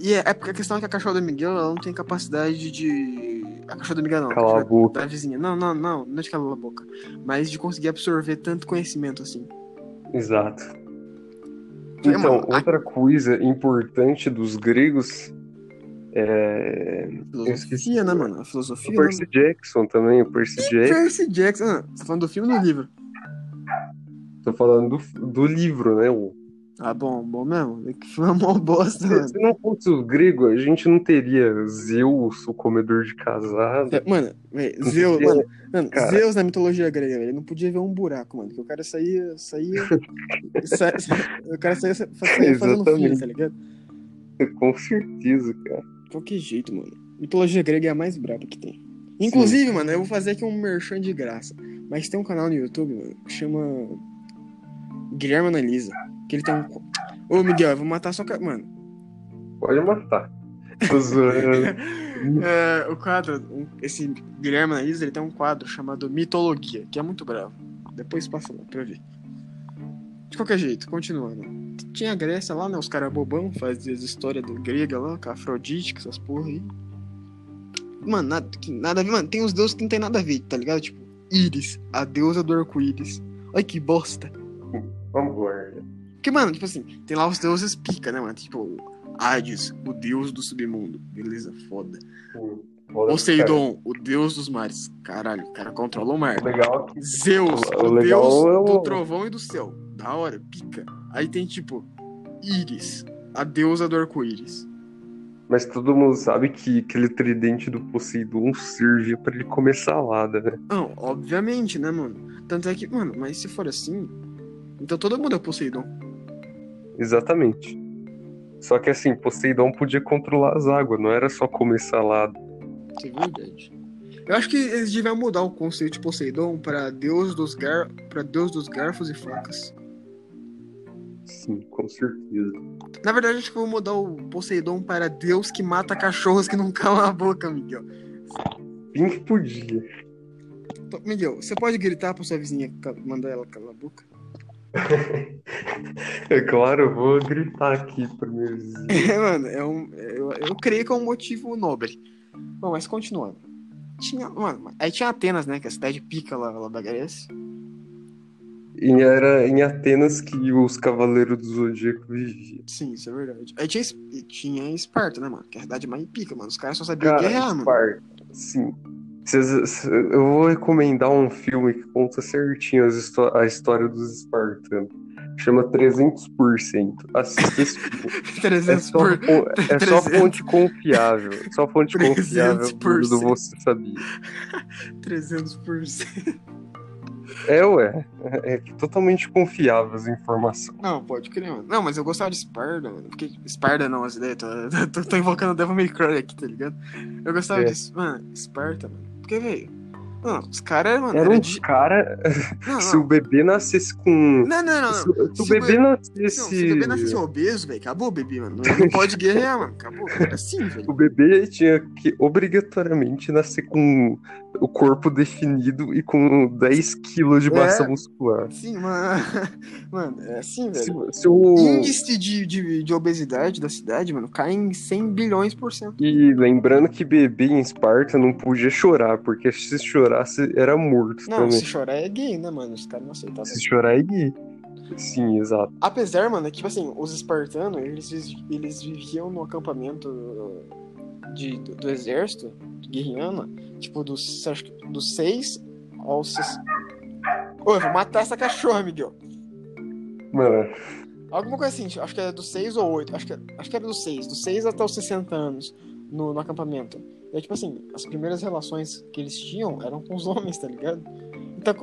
E é, é porque a questão é que a cachorra do Miguel ela não tem capacidade de. A cachorra do Miguel não. Cala a boca. Da vizinha. Não, não, não. Não é de calar a boca. Mas de conseguir absorver tanto conhecimento assim. Exato. É, Então, mano, a- outra coisa importante dos gregos é. Filosofia, né, mano? A O filosofia. Percy né? Jackson também. O Percy Jackson. Percy Jackson. Ah, você tá falando do filme ou do livro? Tô falando do, do livro, né? O- Ah, bom, bom mesmo. É que foi uma mó bosta, mano. Se não fosse os gregos, a gente não teria Zeus, o comedor de casado. É, Mano, véi, Não Zeus, mano, mano. Zeus na mitologia grega, ele não podia ver um buraco, mano, porque o cara saía, saía, sa- sa- o cara saía, sa- saía fazendo filho, tá ligado? Com certeza, cara. Qualquer jeito, mano. Mitologia grega é a mais braba que tem. Inclusive, mano, eu vou fazer aqui um merchan de graça, mas tem um canal no YouTube, mano, que chama Guilherme Analisa, que ele tem um... Ô, Miguel, eu vou matar sua... ca- Mano, Pode matar. Tô. É, o quadro, esse Guilherme Analisa, ele tem um quadro chamado Mitologia, que é muito bravo. Depois passa lá pra ver. De qualquer jeito, continuando. Tinha a Grécia lá, né? Os caras bobão, fazia as histórias do grega lá, com a Afrodite, com essas porra aí. Mano, nada, nada a ver, mano. Tem uns deuses que não tem nada a ver, tá ligado? Tipo, Íris, a deusa do arco-íris. Olha que bosta. Vambora. Porque, mano, tipo assim, tem lá os deuses pica, né, mano? Tipo, Hades, o deus do submundo. Beleza, foda. Foda, Poseidon, o deus dos mares. Caralho, o cara controla o mar. Legal que Zeus, O o, deus é do trovão e do céu. Da hora, pica. Aí tem tipo Íris, a deusa do arco-íris. Mas todo mundo sabe que aquele tridente do Poseidon servia pra ele comer salada, né? Não, obviamente, né, mano? Tanto é que, mano, mas se for assim, então todo mundo é Poseidon. Exatamente. Só que assim, Poseidon podia controlar as águas, não era só comer salada. Isso é verdade. Eu acho que eles deviam mudar o conceito de Poseidon para deus dos gar... para deus dos garfos e facas. Sim, com certeza. Na verdade, acho que eu vou mudar o Poseidon para deus que mata cachorros que não calam a boca, Miguel. Bem que podia. Então, Miguel, você pode gritar pra sua vizinha mandar ela calar a boca? É claro, eu vou gritar aqui pra minha vizinha. É, mano, é um, eu, eu creio que é um motivo nobre. Bom, mas continuando. Tinha, mano, aí tinha Atenas, né? Que é a cidade pica lá, lá da Grécia. E era em Atenas que os Cavaleiros do Zodíaco viviam. Sim, isso é verdade. Aí tinha, tinha Esparta, né, mano? Que é a cidade mais pica, mano. Os caras só sabiam Cara, guerrear, mano. Esparta, sim. Cês- eu vou recomendar um filme que conta certinho histó- a história dos espartanos. Chama 300%. Assista esse filme. É 300 só, por... é só 300. fonte confiável. Só fonte confiável do 300%. Você Sabia. 300%. É, ué. É, é totalmente confiável as informações. Não, pode crer, mano. Não, mas eu gostava de Esparta, mano. Porque Esparta não, as ideias. Tô, tô, tô invocando o Devil May Cry aqui, tá ligado? Eu gostava É. disso. Mano, Esparta, mano. Porque, velho. Não, os caras, mano. Era Era um de... cara. Não, Se o não. bebê nascesse com. Não, não, não. Se, não. se o Se o bebê Não, nascesse. se o bebê nascesse obeso, velho, acabou o bebê, mano. Não, não pode guerrear, mano. Acabou. Era assim, velho. O bebê tinha que obrigatoriamente nascer com o corpo definido e com 10 quilos de massa É. muscular. Sim, mano. Mano, é assim, velho. Se, se o... Índice de, de, de obesidade da cidade, mano, cai em 100 bilhões por cento. E lembrando que bebê em Esparta não podia chorar, porque se chorasse era morto Não, também. se chorar é gay, né, mano? Os caras não aceitavam. Se chorar é gay. Sim, exato. Apesar, mano, que, tipo assim, os espartanos, eles, eles viviam no acampamento de, do, do exército guerreano, tipo, dos, acho que dos 6 aos... ses- Ô, eu vou matar essa cachorra, Miguel. Mano, Alguma coisa assim, acho que era dos 6 ou 8, acho que, acho que era dos 6, dos 6 até os 60 anos no, no acampamento. E aí, tipo assim, as primeiras relações que eles tinham eram com os homens, tá ligado? Então,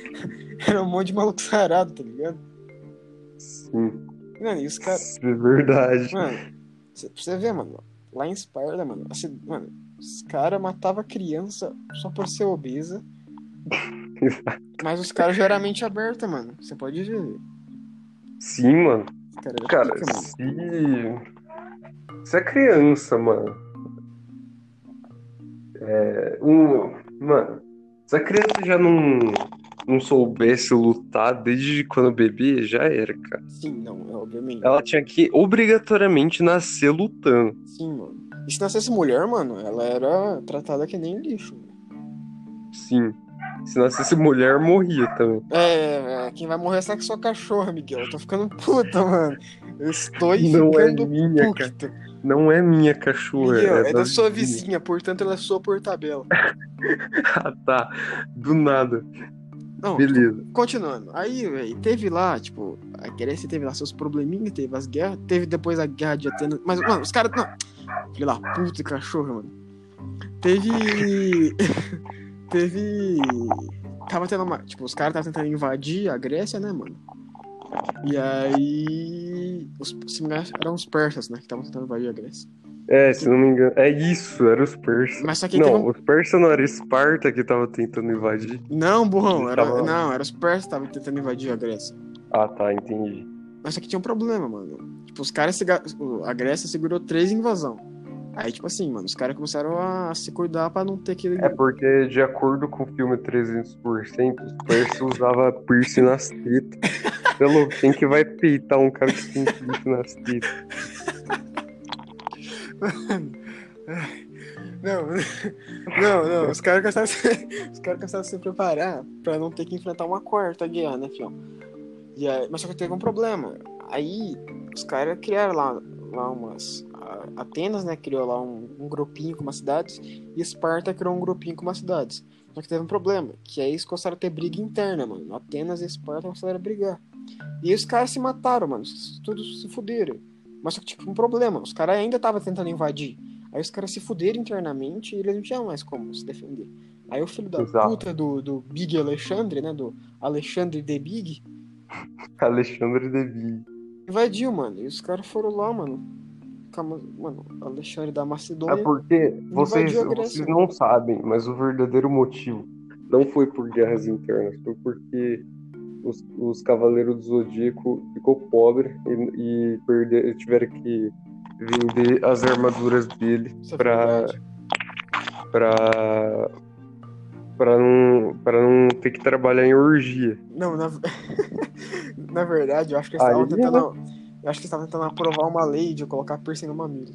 era um monte de maluco sarado, tá ligado? sim. Mano, e os caras... É verdade. Mano, pra você ver, mano, lá em Esparta, mano, assim, mano, os caras matavam criança só por ser obesa. Mas os caras já eram mente aberta, mano. Você pode ver. Sim, mano. Eram Cara, pica, mano. se. Se é criança, mano. É. Um. Mano, se a criança já não. Não soubesse lutar desde quando bebê, já era, cara. Sim, não, é, obviamente. Ela tinha que obrigatoriamente nascer lutando. Sim, mano. E se nascesse mulher, mano, ela era tratada que nem lixo. mano. Sim. Se nascesse mulher, morria também. É, é, quem vai morrer é essa sua cachorra, Miguel. Eu tô ficando puta, mano. Eu estou Não é ficando minha, puta. Não é minha cachorra. Miguel, é, é da sua vizinha, portanto ela é sua por tabela. Ah, tá. Do nada. Não, Beleza. Continuando, aí, velho, teve lá, tipo, a Grécia teve lá seus probleminhas, teve as guerras, teve depois a guerra de Atenas. Mas, mano, os caras. Não, filho da puta, cachorro, mano. Teve. teve. Tava tendo uma. Tipo, os caras estavam tentando invadir a Grécia, né, mano? E aí. Os, se não me engano, eram os persas, né, que estavam tentando invadir a Grécia. É, se não me engano. É isso, era os persas. Mas só que teve Não, um... os persas não era Esparta que tava tentando invadir. Não, burrão, era... tavam- não, era os persas que estavam tentando invadir a Grécia. Ah, tá, entendi. Mas só que tinha um problema, mano. Tipo, os caras. A Grécia segurou três invasão. Aí, tipo assim, mano, os caras começaram a se cuidar pra não ter aquele. É porque, de acordo com o filme 300%, os persas usavam piercing nas tetas. Pelo quem que vai peitar um cara que tem piercing nas tetas? Não, não, não. Os caras se... os caras a se preparar pra não ter que enfrentar uma quarta guerra, né, fião? E aí... Mas só que teve um problema. Aí, os caras criaram lá, lá umas. Atenas, né, criou lá um, um grupinho com umas cidades. E Esparta criou um grupinho com umas cidades. Só que teve um problema. Que aí eles começaram a ter briga interna, mano. Atenas e Esparta começaram a brigar. E os caras se mataram, mano. Todos se fuderam. Mas só que tinha um problema. Os caras ainda estavam tentando invadir. Aí os caras se fuderam internamente e eles não tinham mais como se defender. Aí o filho da Exato. puta do, do Big Alexandre, né? Do Alexandre the Big, Alexandre Deville. invadiu, mano. E os caras foram lá, mano. Mano, Alexandre da É Macedônia. porque vocês, vocês não sabem, mas o verdadeiro motivo não foi por guerras internas, foi porque os, os Cavaleiros do Zodíaco ficou pobre e, e perder, tiveram que vender as armaduras dele verdade. pra, pra, não, pra não ter que trabalhar em orgia. Não, na... na verdade, eu acho que eles estavam tentando. Eu acho que eles estavam tentando aprovar uma lei de colocar piercing no mamilo.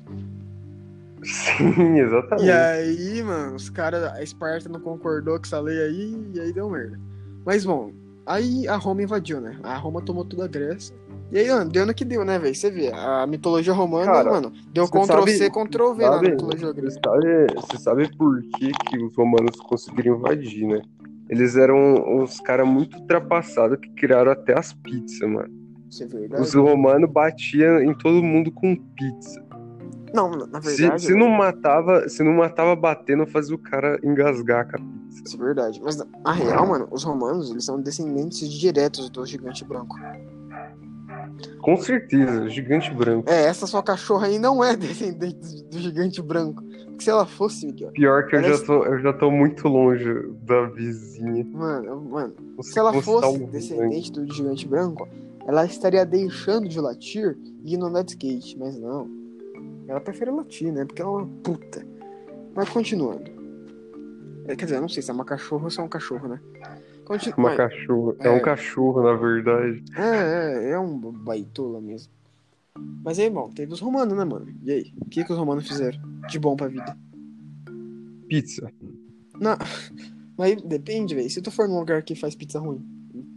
Sim, exatamente. E aí, mano, os caras, a Esparta não concordou com essa lei aí, e aí deu merda. Mas bom, aí a Roma invadiu, né? A Roma tomou toda a Grécia. E aí, mano, deu no que deu, né, velho? Você vê, a mitologia romana, Cara, mano, deu você Ctrl C, sabe- Ctrl V na mitologia Você grega. sabe, você sabe por que, que os romanos conseguiram invadir, né? Eles eram uns caras muito ultrapassados que criaram até as pizzas, mano. Isso é verdade. Os romanos batiam em todo mundo com pizza. Não, na Se, verdade. se não matava, se não matava batendo, fazia o cara engasgar a pizza. Isso é verdade. Mas na real, mano, os romanos, eles são descendentes diretos do gigante branco. Com certeza, gigante branco. É, essa sua cachorra aí não é descendente do gigante branco. Porque se ela fosse, Miguel. Pior que eu Ela- já, tô, eu já tô muito longe da vizinha. Mano, mano, Não se ela fosse descendente do gigante branco, ela estaria deixando de latir e indo andar de skate. Mas não. Ela prefere latir, né? Porque ela é uma puta. Mas continuando. É, quer dizer, eu não sei se é uma cachorra ou se é um cachorro, né? Continu... Uma mas- cachorra. É. é. um cachorro, na verdade. É, é, é um baitola mesmo. Mas aí, bom, teve os romanos, né, mano? E aí? O que, que os romanos fizeram de bom pra vida? Pizza. Não, mas depende, velho. Se tu for num lugar que faz pizza ruim,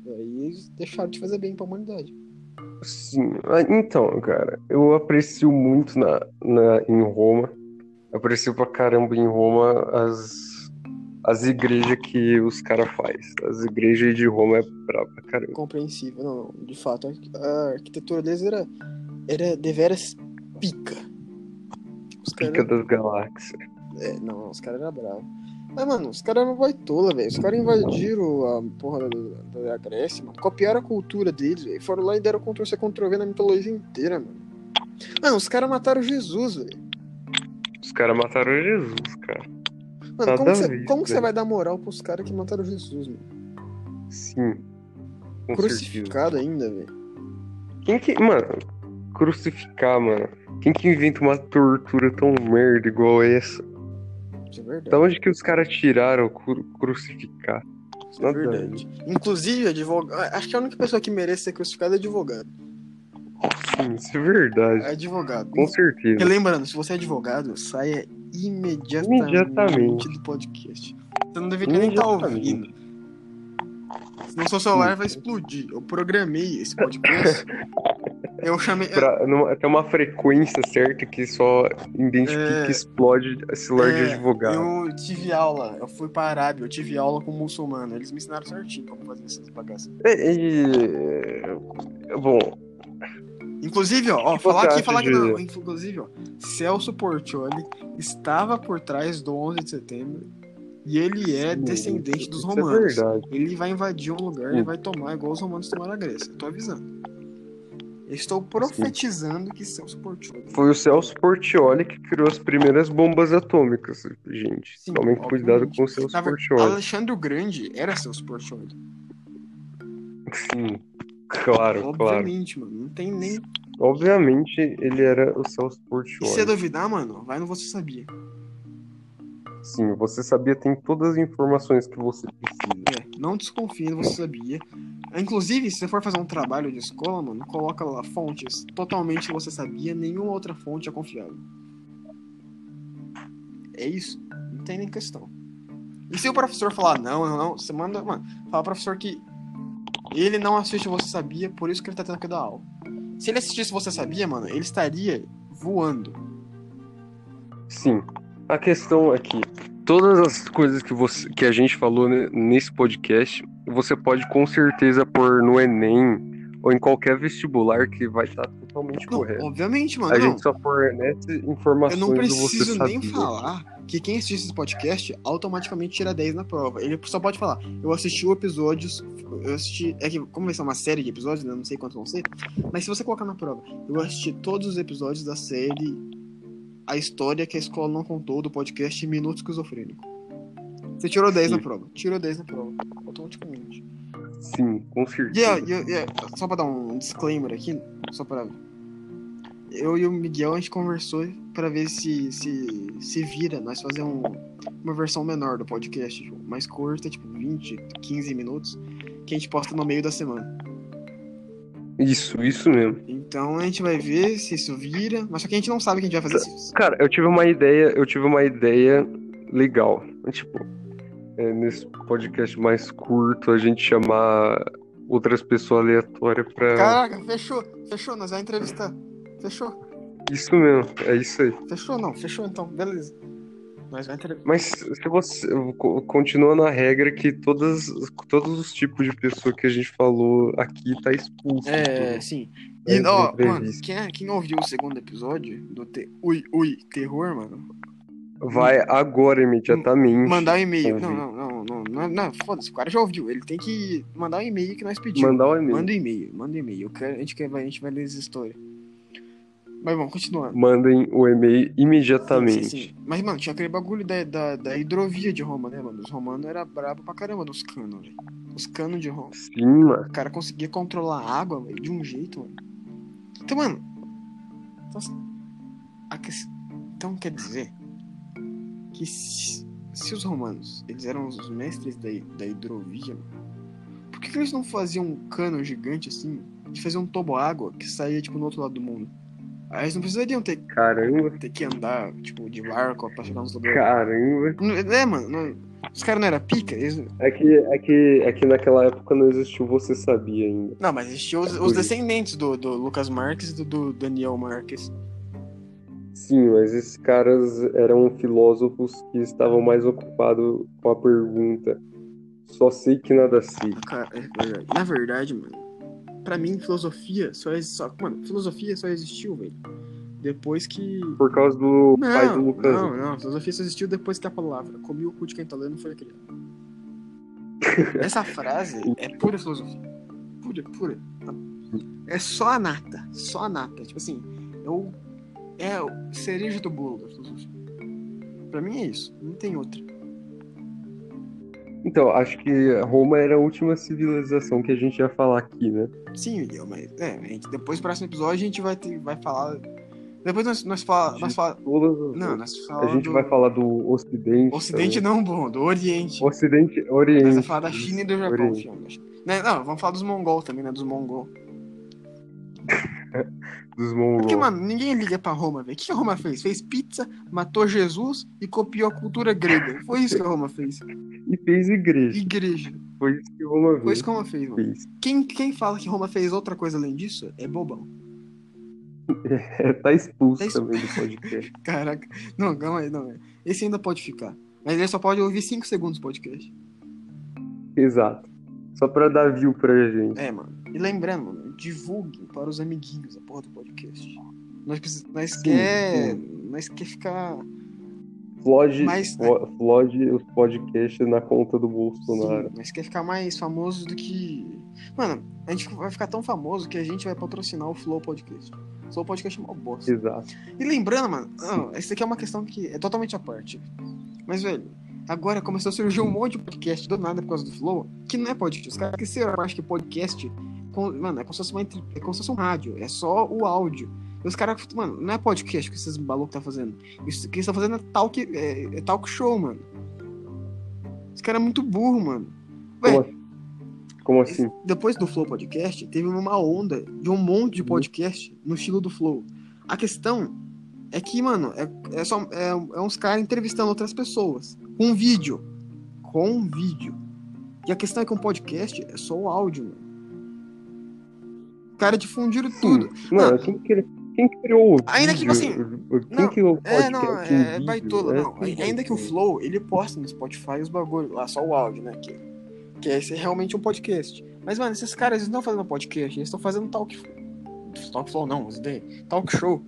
aí eles deixaram de fazer bem pra humanidade. Sim. Ah, Então, cara, eu aprecio muito na, na, em Roma. Aprecio pra caramba em Roma as, as igrejas que os caras fazem. As igrejas de Roma é braba pra caramba. Compreensível, não, não. De fato, a- arquitetura deles era, era deveras pica. Os Pica caras. das galáxias. É, não, os caras eram bravos. Mas, mano, os caras eram baitola, velho. Os caras invadiram a porra da, da Grécia, mano. Copiaram a cultura deles, velho. Foram lá e deram Ctrl-C, Ctrl-V na mitologia inteira, mano. Mano, os caras mataram Jesus, velho. Os caras mataram Jesus, cara. Mano, Nada como você como vai dar moral pros caras que mataram Jesus, mano? Sim. Com certeza. Crucificado ainda, velho. Quem que. Mano, crucificar, mano. Quem que inventa uma tortura tão merda igual essa? Isso é verdade. Da onde que os caras tiraram cru- crucificar? É verdade. Inclusive, advogado. Acho que a única pessoa que merece ser crucificada é advogado. Sim, isso é verdade. É advogado. Com certeza. Relembrando, se você é advogado, saia imediatamente, Imediatamente. do podcast. Você não deveria nem estar Imediatamente. ouvindo. Senão seu celular vai explodir. Eu programei esse podcast. Eu chamei. Pra, numa- tem uma frequência certa que só identifica É. que explode celular de É, advogado. Eu tive aula, eu fui pra Arábia, eu tive aula com um muçulmano. Eles me ensinaram certinho como fazer essas bagaças. E, e- bom, Inclusive, ó, falar aqui, falar de- não. Inclusive, ó, Celso Portioli estava por trás do 11 de setembro e ele é descendente dos isso romanos. É verdade. Ele vai invadir um lugar e vai tomar igual os romanos tomaram a Grécia. Eu tô avisando. Eu estou profetizando que Celso Portioli. Foi o Celso Portioli que criou as primeiras bombas atômicas, gente. Sim, Tomem cuidado obviamente. com o Celso ver- Portioli. Alexandre o Grande era Celso Portioli. Sim, claro, claro. Obviamente, mano. Não tem nem. Obviamente ele era o Celso E Portioli. se duvidar, mano, vai no Você Sabia. Sim, você sabia, tem todas as informações que você precisa. É, não desconfie Você Sabia. Inclusive, se você for fazer um trabalho de escola, mano, coloca lá fontes totalmente Você Sabia, nenhuma outra fonte é confiável. É isso. Não tem nem questão. E se o professor falar não, não, não, você manda, mano, fala pro professor que ele não assiste Você Sabia, por isso que ele tá tendo que dar aula. Se ele assistisse Você Sabia, mano, ele estaria voando. Sim. A questão é que todas as coisas que, você, que a gente falou ne- nesse podcast, você pode com certeza pôr no Enem ou em qualquer vestibular que vai estar totalmente Não, correto. obviamente, mano, A não. gente só fornece Eu informações não do preciso nem sabia. falar que quem assiste esse podcast automaticamente tira 10 na prova. Ele só pode falar, eu assisti o episódio, eu assisti. É que, como vai ser uma série de episódios, né? Não sei quantos vão ser. Mas se você colocar na prova, eu assisti todos os episódios da série A História que a Escola Não Contou do podcast Minuto Esquizofrênico. Você tirou 10 na Sim. prova. Tirou 10 na prova. Automaticamente. Sim, com certeza. E, só pra dar um disclaimer aqui, só pra. Eu e o Miguel a gente conversou pra ver se se, se vira nós fazer um, uma versão menor do podcast, tipo, mais curta, tipo 20, 15 minutos, que a gente posta no meio da semana. Isso, isso mesmo. Então a gente vai ver se isso vira, mas só que a gente não sabe que a gente vai fazer isso. Cara, eu tive uma ideia, eu tive uma ideia legal. Tipo, é, nesse podcast mais curto, a gente chamar outras pessoas aleatórias pra. Caraca, fechou, fechou, nós vamos entrevistar. Fechou, Isso mesmo, é isso aí. fechou não, fechou então, beleza. Entrevistar. Mas se você co- continua na regra que todas, todos os tipos de pessoa que a gente falou aqui tá expulso. É, sim. É, E, ó, mano, quem, é- quem ouviu o segundo episódio do te... Ui, ui, terror, mano, Vai agora imediatamente. mandar um e-mail. Não, não, não, não, não, não, foda-se, o cara já ouviu. Ele tem que mandar um e-mail que nós pedimos. Mandar um e-mail. Manda um e-mail, manda um e-mail. A gente, quer, a gente vai ler essa história. Mas vamos, continuando. Mandem o e-mail Sim, imediatamente. sim, sim. Mas, mano, tinha aquele bagulho da, da, da hidrovia de Roma, né, mano? Os romanos eram brabo pra caramba nos canos, velho. Os canos de Roma. Sim, mano. O cara conseguia controlar a água, velho, de um jeito, mano. Então, mano. Então, a ques- então quer dizer que se- se os romanos, eles eram os mestres da, da hidrovia, por que, que eles não faziam um cano gigante assim, de fazer um toboágua que saía, tipo, no outro lado do mundo? Aí eles não precisariam ter, Caramba, ter que andar, tipo, de barco pra chegar nos lugares. caramba. É, mano, não- os caras não eram pica? Eles- É que, é, que, é que naquela época não existiu Você Sabia ainda. Não, mas existiam os, os descendentes do, do Lucas Marques e do, do Daniel Marques. Sim, mas esses caras eram filósofos que estavam mais ocupados com a pergunta. Só sei que nada sei. Cara, é. Na verdade, mano, pra mim, filosofia só existiu. Só, mano, filosofia só existiu, velho. Depois que. Por causa do pai do Não, Lucas. não, não. Filosofia só existiu depois que a palavra comi o cu de quem tá lendo foi criada. Essa frase é pura filosofia. Pura, pura. É só a nata. Só a nata. Tipo assim, é o. É o cereja do bolo da filosofia. Pra mim é isso. Não tem outra. Então, acho que Roma era a última civilização que a gente ia falar aqui, né? Sim, Miguel, mas é, a gente, depois do próximo episódio a gente vai, ter, vai falar. Depois nós, nós, fala, nós fala, Todas- Não, nós a falamos gente do vai falar do Ocidente. Ocidente também. não, bom, do Oriente. Ocidente, Oriente. Nós vamos falar da China e do Japão. Né, Não, vamos falar dos mongol também, né? Dos mongol. Dos mongols. Porque, mano, ninguém liga pra Roma, velho. O que a Roma fez? Fez pizza, matou Jesus e copiou a cultura grega. Foi isso que a Roma fez. E fez igreja. Igreja. Foi isso que Roma Foi fez. isso que Roma fez, mano. fez. Quem, quem fala que Roma fez outra coisa além disso é bobão. É, tá expulso Tá expulso. também do podcast. Caraca. Não, calma aí, não. Esse ainda pode ficar. Mas ele só pode ouvir 5 segundos do podcast. Exato. Só pra dar view pra gente. É, mano. E lembrando, mano, divulguem para os amiguinhos a porra do podcast. Nós, precis... nós Sim, quer. Nós quer ficar. Flode, Mas- flo- flode os podcasts na conta do Bolsonaro. Sim, nós quer ficar mais famoso do que. Mano, a gente vai ficar tão famoso que a gente vai patrocinar o Flow Podcast. O Flow Podcast é uma bosta. Exato. E lembrando, mano, não, essa aqui é uma questão que é totalmente à parte. Mas, velho, agora começou a surgir um monte de podcast do nada por causa do Flow, que não é podcast. Os caras esqueceram a parte que podcast, mano, é como se fosse, uma, é como se fosse um rádio, é só o áudio. E os caras, mano, não é podcast que esses malucos tá fazendo. Isso que eles estão fazendo é talk, é, é talk show, mano. Os caras é muito burro, mano. Como, Ué, assim? Como assim? depois do Flow Podcast, teve uma onda de um monte de podcast no estilo do Flow. A questão é que, mano, é, é só é, é uns caras entrevistando outras pessoas. Com vídeo. Com vídeo. E a questão é que um podcast é só o áudio, mano. Caras difundiram tudo. Mano, Não. quem, cri- quem criou o Ainda que, vídeo? assim, Quem não, criou o É, podcast não, em é vídeo? baitola, É, não. Ainda que o? Flow, ele posta no Spotify os bagulhos lá, só o áudio, né? Que, que é esse- realmente um podcast. Mas, mano, esses caras, eles não estão fazendo podcast, eles estão fazendo talk... Talk Flow, não, os. Talk show.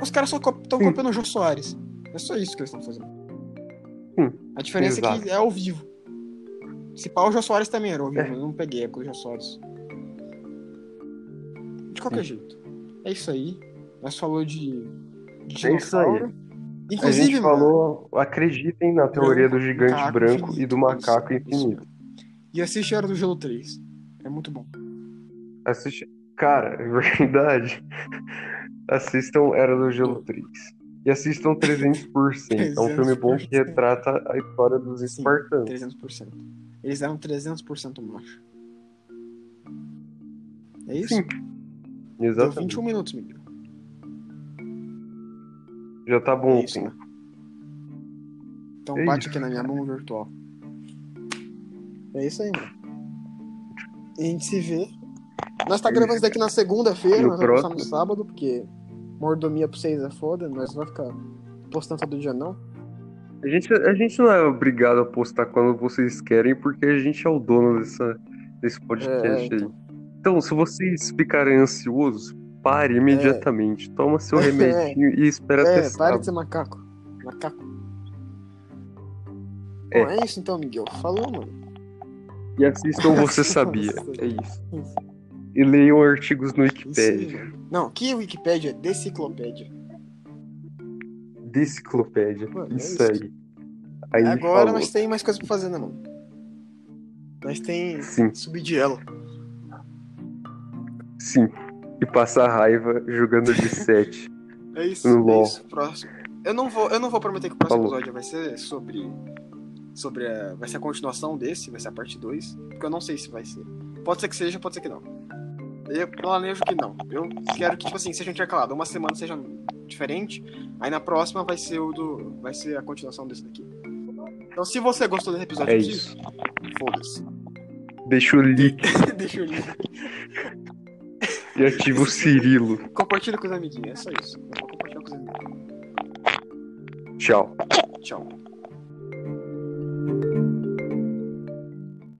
Os caras- só estão copiando o Jô Soares. É só isso que eles estão fazendo. Hum, A diferença é que exato. é ao vivo. Se pá, o Jô Soares também era ao vivo, É. eu não peguei a época do Jô Soares. De qualquer jeito. É isso aí. Nós falou de, de É isso aí. dinossauro. A Inclusive, gente mano, falou, acreditem na teoria do gigante macaco branco infinito. e do macaco Isso, infinito. isso. E assiste Era do Gelo 3. É muito bom. Assiste. Cara, é verdade. Assistam Era do Gelo 3. E assistam 300%. É um filme bom que 300%. retrata a história dos Sim, espartanos. 300%. Eles eram 300% macho. É isso? Sim, Deu exatamente. 21 minutos, Miguel. Já tá bom É isso, né? Então É bate isso. aqui na minha mão virtual. É isso aí, mano. E a gente se vê. Nós tá É gravando isso. daqui na segunda-feira, nós vamos postar no próximo. sábado, porque mordomia pra vocês é foda, nós não vai ficar postando todo dia não. A gente, a gente não é obrigado a postar quando vocês querem, porque a gente é o dono dessa, desse podcast É, aí. Então. Se vocês ficarem ansiosos, pare imediatamente. Toma seu remedinho e espera até É, sábado. de ser macaco. Macaco. É. Bom, é isso então, Miguel. Falou, mano. E assistam Você Sabia. É isso. E leiam artigos no Isso Wikipedia. Não, que Wikipédia? Deciclopédia. Deciclopédia. Mano, é isso isso. aí. Aí Agora falou. nós tem mais coisa pra fazer, né, mano? Nós tem Sim, subir de ela. Sim. E passar raiva jogando de 7. É isso, No é LOL. isso. Próximo. Eu não vou, eu não vou prometer que o próximo Falou. episódio vai ser sobre. Sobre a, vai ser a continuação desse, vai ser a parte 2. Porque eu não sei se vai ser. Pode ser que seja, pode ser que não. Eu planejo que não. Eu quero que, tipo assim, seja intercalado. Uma semana seja diferente. Aí na próxima vai ser o do. Vai ser a continuação desse daqui. Então se você gostou desse episódio É aqui, isso. foda-se. Deixa o link Deixa eu ler. E ativa o Cirilo. Compartilha com os amiguinhos, é só isso. Eu vou compartilhar com os amiguinhos. Tchau. Tchau.